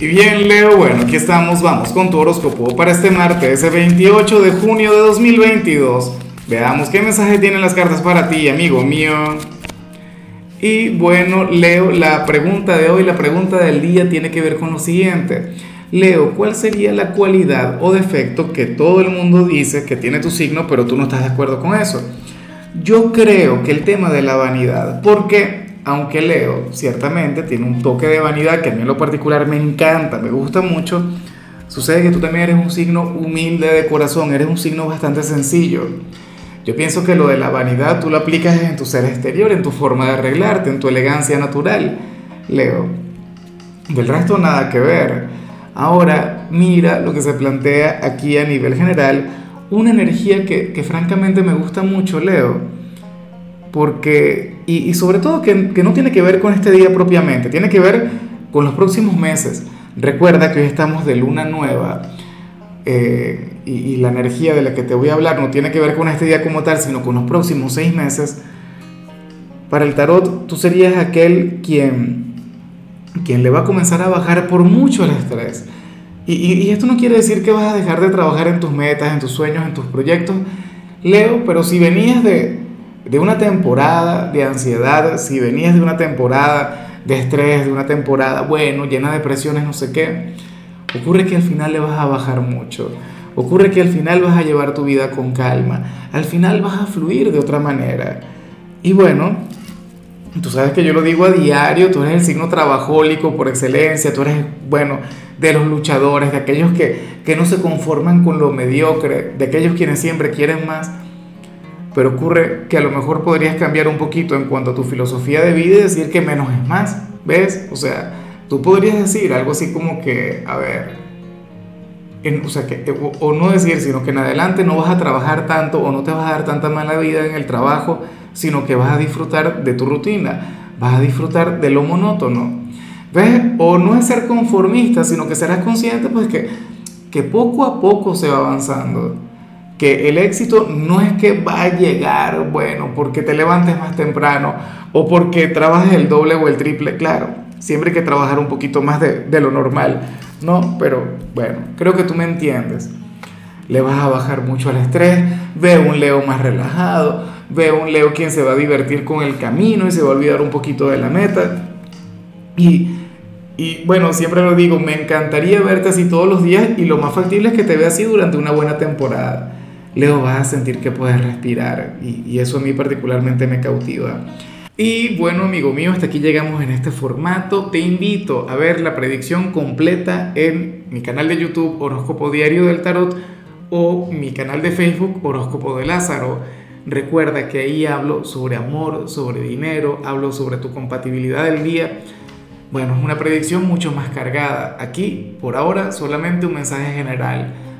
Y bien, Leo, bueno, aquí estamos, vamos con tu horóscopo para este martes, 28 de junio de 2022. Veamos qué mensaje tienen las cartas para ti, amigo mío. Y bueno, Leo, la pregunta de hoy, la pregunta del día tiene que ver con lo siguiente. Leo, ¿cuál sería la cualidad o defecto que todo el mundo dice que tiene tu signo, pero tú no estás de acuerdo con eso? Yo creo que el tema de la vanidad, porque aunque Leo ciertamente tiene un toque de vanidad que a mí en lo particular me encanta, me gusta mucho, sucede que tú también eres un signo humilde de corazón, eres un signo bastante sencillo. Yo pienso que lo de la vanidad tú lo aplicas en tu ser exterior, en tu forma de arreglarte, en tu elegancia natural, Leo. Del resto nada que ver. Ahora mira lo que se plantea aquí a nivel general, una energía que, que francamente me gusta mucho, Leo porque, y, sobre todo que, no tiene que ver con este día propiamente, tiene que ver con los próximos meses. Recuerda que hoy estamos de luna nueva eh, y, la energía de la que te voy a hablar no tiene que ver con este día como tal, sino con los próximos seis meses. Para el tarot, tú serías aquel quien, quien le va a comenzar a bajar por mucho el estrés. Y, y, esto no quiere decir que vas a dejar de trabajar en tus metas, en tus sueños, en tus proyectos, Leo, pero si venías de, de una temporada de ansiedad, si venías de una temporada de estrés, de una temporada, bueno, llena de presiones, no sé qué, ocurre que al final le vas a bajar mucho. Ocurre que al final vas a llevar tu vida con calma. Al final vas a fluir de otra manera. Y bueno, tú sabes que yo lo digo a diario, tú eres el signo trabajólico por excelencia, tú eres, bueno, de los luchadores, de aquellos que, que no se conforman con lo mediocre, de aquellos quienes siempre quieren más pero ocurre que a lo mejor podrías cambiar un poquito en cuanto a tu filosofía de vida y decir que menos es más, ¿ves? O sea, tú podrías decir algo así como que, a ver, o sea, que, o, no decir, sino que en adelante no vas a trabajar tanto o no te vas a dar tanta mala vida en el trabajo, sino que vas a disfrutar de tu rutina, vas a disfrutar de lo monótono, ¿ves? O no es ser conformista, sino que serás consciente pues que, que poco a poco se va avanzando que el éxito no es que va a llegar, bueno, porque te levantes más temprano o porque trabajes el doble o el triple, claro, siempre hay que trabajar un poquito más de, lo normal, ¿no? Pero bueno, creo que tú me entiendes. Le vas a bajar mucho al estrés, ve un Leo más relajado, ve un Leo quien se va a divertir con el camino y se va a olvidar un poquito de la meta. Y, y bueno, siempre lo digo, me encantaría verte así todos los días y lo más factible es que te vea así durante una buena temporada. Leo, vas a sentir que puedes respirar y, eso a mí particularmente me cautiva. Y bueno, amigo mío, hasta aquí llegamos en este formato. Te invito a ver la predicción completa en mi canal de YouTube Horóscopo Diario del Tarot o mi canal de Facebook Horóscopo de Lázaro. Recuerda que ahí hablo sobre amor, sobre dinero, hablo sobre tu compatibilidad del día. Bueno, es una predicción mucho más cargada. Aquí, por ahora, solamente un mensaje general